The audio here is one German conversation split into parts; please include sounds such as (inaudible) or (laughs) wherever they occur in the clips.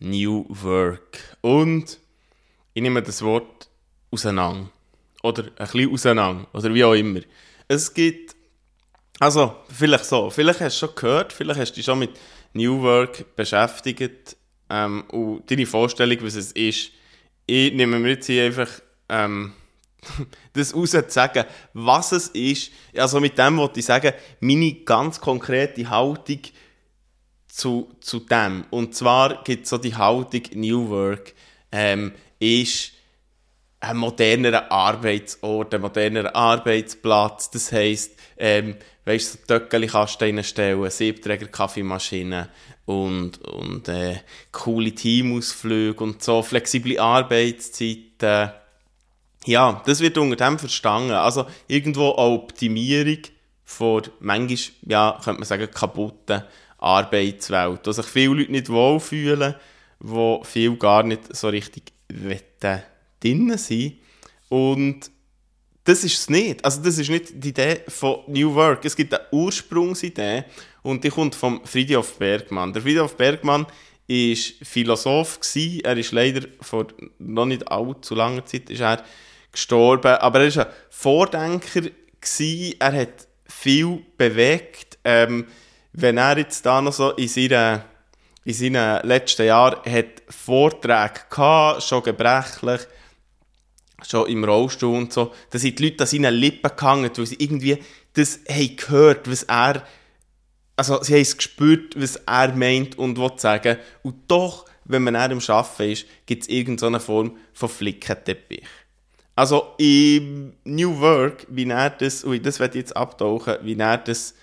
New Work. Und ich nehme das Wort auseinander. Oder ein bisschen auseinander. Oder wie auch immer. Es gibt, also vielleicht so, vielleicht hast du schon gehört, vielleicht hast du dich schon mit New Work beschäftigt ähm, und deine Vorstellung, was es ist. Ich nehme mir jetzt hier einfach ähm, (laughs) das raus zu sagen, was es ist. Also mit dem wollte ich sagen, meine ganz konkrete Haltung zu, zu dem. Und zwar gibt es so die Haltung New Work, ähm, ist ein modernerer Arbeitsort, ein modernerer Arbeitsplatz. Das heisst, ähm, weißt du, so Töckeli kannst du reinstellen, Siebträger Kaffeemaschine und, und äh, coole Teamausflüge und so, flexible Arbeitszeiten. Ja, das wird unter dem verstanden. Also irgendwo eine Optimierung von manchmal, ja, könnte man sagen, kaputten Arbeitswelt, wo sich viele Leute nicht wohlfühlen, wo viele gar nicht so richtig drinnen sind. Und das ist es nicht. Also das ist nicht die Idee von New Work. Es gibt eine Ursprungsidee und die kommt vom Friedhof Bergmann. Der Friedhof Bergmann war Philosoph gewesen. Er ist leider vor noch nicht allzu langer Zeit ist er gestorben, aber er war ein Vordenker gewesen. Er hat viel bewegt. Ähm, wenn er jetzt da noch so in seinen, in seinen letzten Jahren Vorträge gehabt, schon gebrechlich, schon im Rollstuhl und so, da sind die Leute an seinen Lippen gehangen, weil sie irgendwie das haben gehört, was er, also sie haben es gespürt, was er meint und will sagen. Und doch, wenn man er am Arbeiten ist, gibt es irgendeine Form von Flickenteppich. Also im New Work, wie er das, ui, das werde ich jetzt abtauchen, wie er das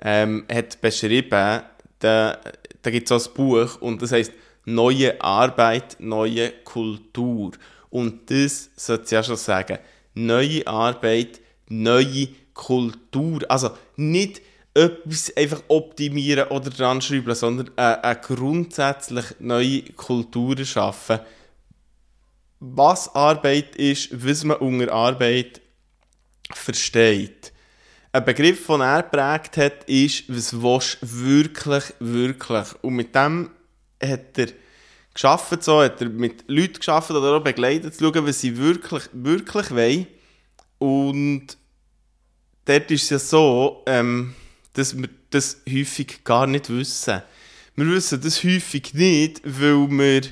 ähm, hat beschrieben, da, da gibt es so ein Buch und das heißt Neue Arbeit, neue Kultur. Und das sollte ich ja schon sagen. Neue Arbeit, neue Kultur. Also nicht etwas einfach optimieren oder dran schreiben, sondern eine, eine grundsätzlich neue Kultur schaffen. Was Arbeit ist, was man unter Arbeit versteht ein Begriff, den er geprägt hat, ist, was willst wirklich, wirklich. Und mit dem hat er geschafft, so hat er mit Leuten geschafft oder auch begleitet, zu schauen, was sie wirklich, wirklich wollen. Und dort ist es ja so, ähm, dass wir das häufig gar nicht wissen. Wir wissen das häufig nicht, weil wir.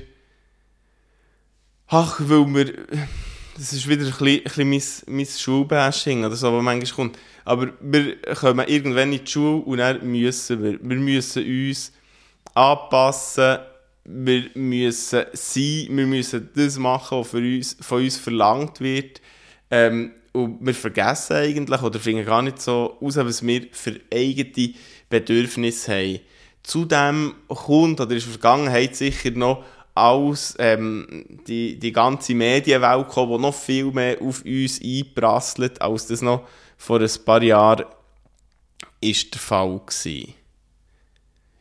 Ach, weil wir. Das ist wieder ein bisschen, bisschen mein, mein Schulbashing oder so, was manchmal kommt aber wir kommen irgendwann in die Schule und dann müssen wir. Wir müssen uns anpassen, wir müssen sein, wir müssen das machen, was für uns, von uns verlangt wird. Ähm, und wir vergessen eigentlich oder finden gar nicht so aus, was wir für eigene Bedürfnisse haben. Zudem kommt, oder ist in der Vergangenheit sicher noch, als ähm, die, die ganze Medienwelt gekommen, die noch viel mehr auf uns einprasselt, als das noch vor ein paar Jahren ist der Fall gewesen.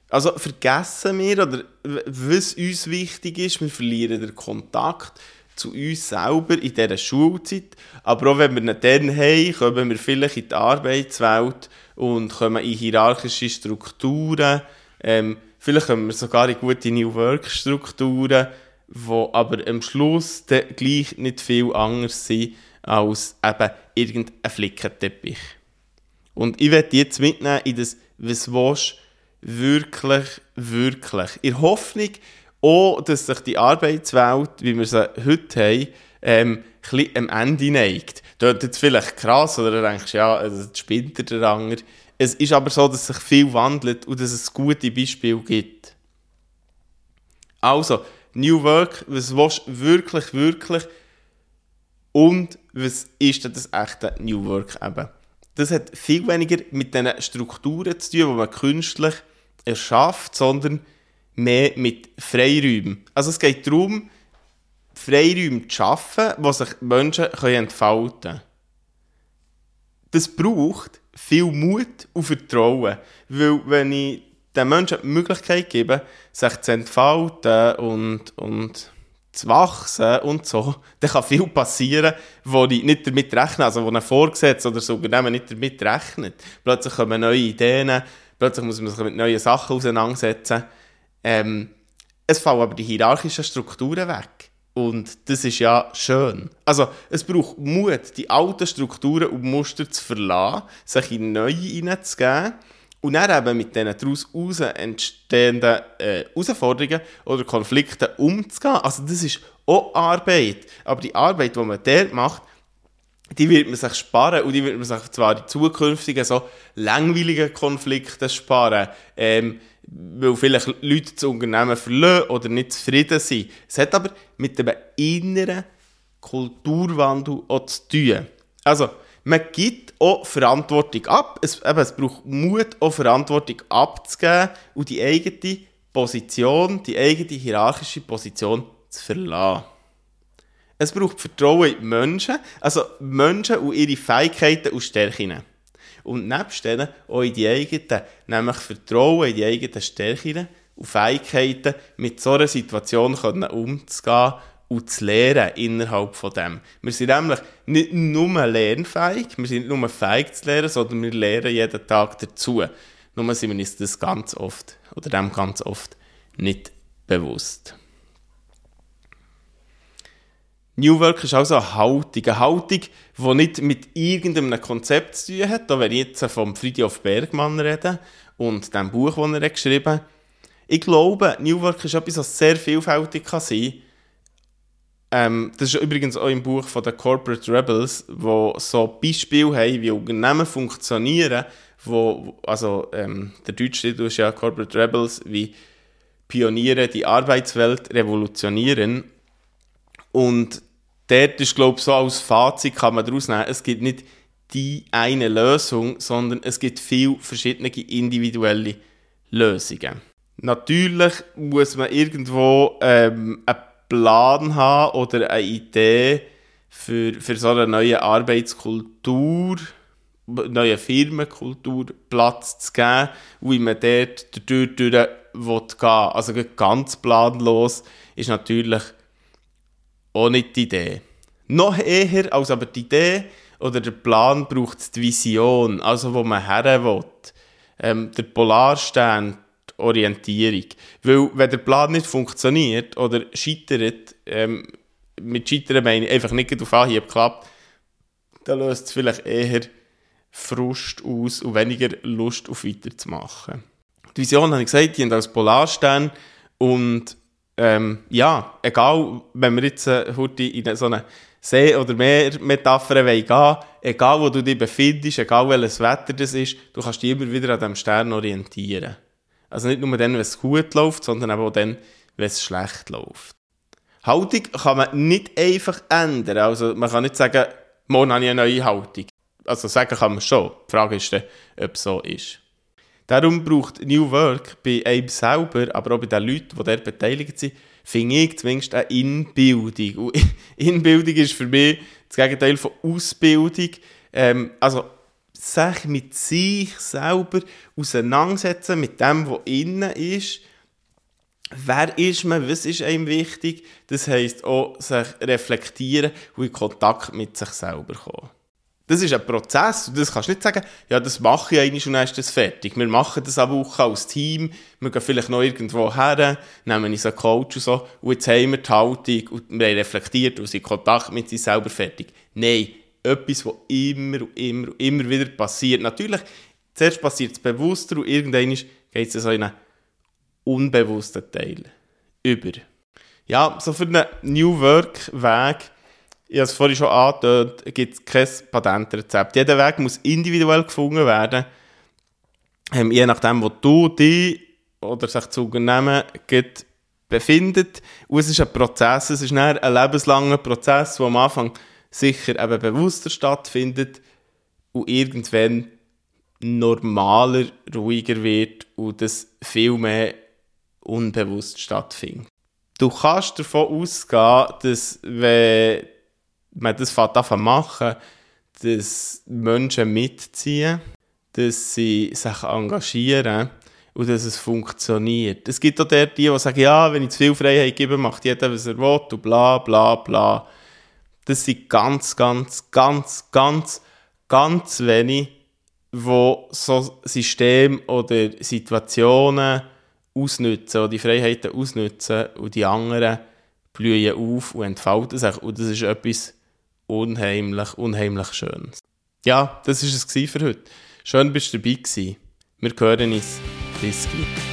Also vergessen wir, oder was uns wichtig ist, wir verlieren den Kontakt zu uns selber in dieser Schulzeit. Aber auch wenn wir ihn dann haben, kommen wir vielleicht in die Arbeitswelt und kommen in hierarchische Strukturen. Ähm, vielleicht kommen wir sogar in gute New Work-Strukturen, die aber am Schluss gleich nicht viel anders sind als eben irgendein Flickenteppich. Und ich werde jetzt mitnehmen in das «Was willst wirklich, wirklich?» In Hoffnung auch, dass sich die Arbeitswelt, wie wir sie heute haben, ähm, ein am Ende neigt. Ist jetzt vielleicht krass, oder du denkst, ja, also das spinnt der Anger. Es ist aber so, dass sich viel wandelt und dass es gute Beispiele gibt. Also, New Work, was willst wirklich, wirklich und was ist denn das echte New Work eben? Das hat viel weniger mit den Strukturen zu tun, die man künstlich erschafft, sondern mehr mit Freiräumen. Also es geht darum, Freiräume zu schaffen, wo sich Menschen entfalten können. Das braucht viel Mut und Vertrauen, weil wenn ich den Menschen die Möglichkeit gebe, sich zu entfalten und, und zu wachsen und so, dann kann viel passieren, wo ich nicht damit rechne, also wo ein Vorgesetzter oder das Unternehmen nicht damit rechnet. Plötzlich kommen neue Ideen, plötzlich muss man sich mit neuen Sachen auseinandersetzen. Ähm, es fallen aber die hierarchischen Strukturen weg. Und das ist ja schön. Also, es braucht Mut, die alten Strukturen und Muster zu verlassen, sich in neue hineinzugeben und dann eben mit diesen daraus entstehenden äh, Herausforderungen oder Konflikten umzugehen. Also, das ist auch Arbeit. Aber die Arbeit, die man dort macht, die wird man sich sparen und die wird man sich zwar in zukünftigen so langweiligen Konflikten sparen. Ähm, weil vielleicht Leute das Unternehmen verlieren oder nicht zufrieden sind. Es hat aber mit dem inneren Kulturwandel auch zu tun. Also, man gibt auch Verantwortung ab. Es, eben, es braucht Mut, auch Verantwortung abzugeben und die eigene Position, die eigene hierarchische Position zu verlassen. Es braucht Vertrauen in die Menschen, also Menschen und ihre Fähigkeiten und Stärken und nebst denen auch in die eigenen, nämlich Vertrauen in die eigenen Stärken und Fähigkeiten, mit so einer Situation umzugehen und zu lernen innerhalb von dem. Wir sind nämlich nicht nur lernfähig, wir sind nicht nur fähig zu lernen, sondern wir lernen jeden Tag dazu. Nur sind wir uns das ganz oft, oder dem ganz oft, nicht bewusst. New Work ist also eine Haltung. Eine Haltung, die nicht mit irgendeinem Konzept zu tun hat. Da werde ich jetzt vom Friedhof Bergmann reden und dem Buch, das er geschrieben hat. Ich glaube, New Work ist etwas, das sehr vielfältig kann sein ähm, Das ist übrigens auch im Buch von den Corporate Rebels, wo so Beispiele haben, wie Unternehmen funktionieren, wo, also ähm, der deutsche Titel ist ja Corporate Rebels, wie Pioniere die Arbeitswelt revolutionieren. Und dort ist, glaube ich, so als Fazit kann man daraus nehmen, es gibt nicht die eine Lösung, sondern es gibt viele verschiedene individuelle Lösungen. Natürlich muss man irgendwo ähm, einen Plan haben oder eine Idee für, für so eine neue Arbeitskultur, neue Firmenkultur Platz zu geben, wie man dort durch, durch will gehen. Also ganz planlos ist natürlich auch nicht die Idee. Noch eher als aber die Idee oder der Plan braucht die Vision, also wo man her will. Ähm, der Polarstern, die Orientierung. Weil, wenn der Plan nicht funktioniert oder scheitert, ähm, mit Scheitern meine ich einfach nicht auf Anhieb klappt, dann löst es vielleicht eher Frust aus und weniger Lust auf weiterzumachen. Die Vision, habe ich gesagt, die haben als Polarstern und ähm, ja, egal, wenn wir jetzt äh, heute in so eine See- oder Meer-Metapher gehen egal wo du dich befindest, egal welches Wetter das ist, du kannst dich immer wieder an diesem Stern orientieren. Also nicht nur dann, wenn es gut läuft, sondern auch dann, wenn es schlecht läuft. Haltung kann man nicht einfach ändern. Also man kann nicht sagen, morgen habe ich eine neue Haltung. Also sagen kann man schon. Die Frage ist dann, ob es so ist. Darum braucht New Work bei einem selber, aber auch bei den Leuten, die dort beteiligt sind, finde ich zumindest eine Inbildung. Und (laughs) Inbildung ist für mich das Gegenteil von Ausbildung. Ähm, also sich mit sich selber auseinandersetzen, mit dem, was innen ist. Wer ist man? Was ist einem wichtig? Das heisst auch, sich reflektieren und in Kontakt mit sich selber kommen. Das ist ein Prozess und das kannst du nicht sagen, ja, das mache ich eigentlich und dann ist das fertig. Wir machen das eine Woche als Team, wir gehen vielleicht noch irgendwo her, nehmen einen Coach und so und jetzt haben wir die Haltung und wir haben reflektiert und sind in Kontakt mit sich selber fertig. Nein, etwas, was immer und immer und immer wieder passiert. Natürlich, zuerst passiert es bewusster und irgendwann geht es so in einen unbewussten Teil über. Ja, so für einen New Work Weg ich habe es vorhin schon angedeutet, gibt es kein Patentrezept. Jeder Weg muss individuell gefunden werden. Ähm, je nachdem, wo du dich oder sich zu Unternehmen befindet. Und es ist ein Prozess, es ist ein lebenslanger Prozess, der am Anfang sicher eben bewusster stattfindet und irgendwann normaler, ruhiger wird und das viel mehr unbewusst stattfindet. Du kannst davon ausgehen, dass wenn man das machen dass Menschen mitziehen, dass sie sich engagieren und dass es funktioniert. Es gibt auch die, die sagen, ja, wenn ich zu viel Freiheit gebe, macht jeder, was er will und bla bla bla. Das sind ganz, ganz, ganz, ganz, ganz wenig, wo so Systeme oder Situationen ausnutzen, oder die Freiheiten ausnutzen und die anderen blühen auf und entfalten sich. Und das ist etwas unheimlich, unheimlich Schönes. Ja, das war es für heute. Schön, dass du dabei warst. Wir hören uns. Bis gleich.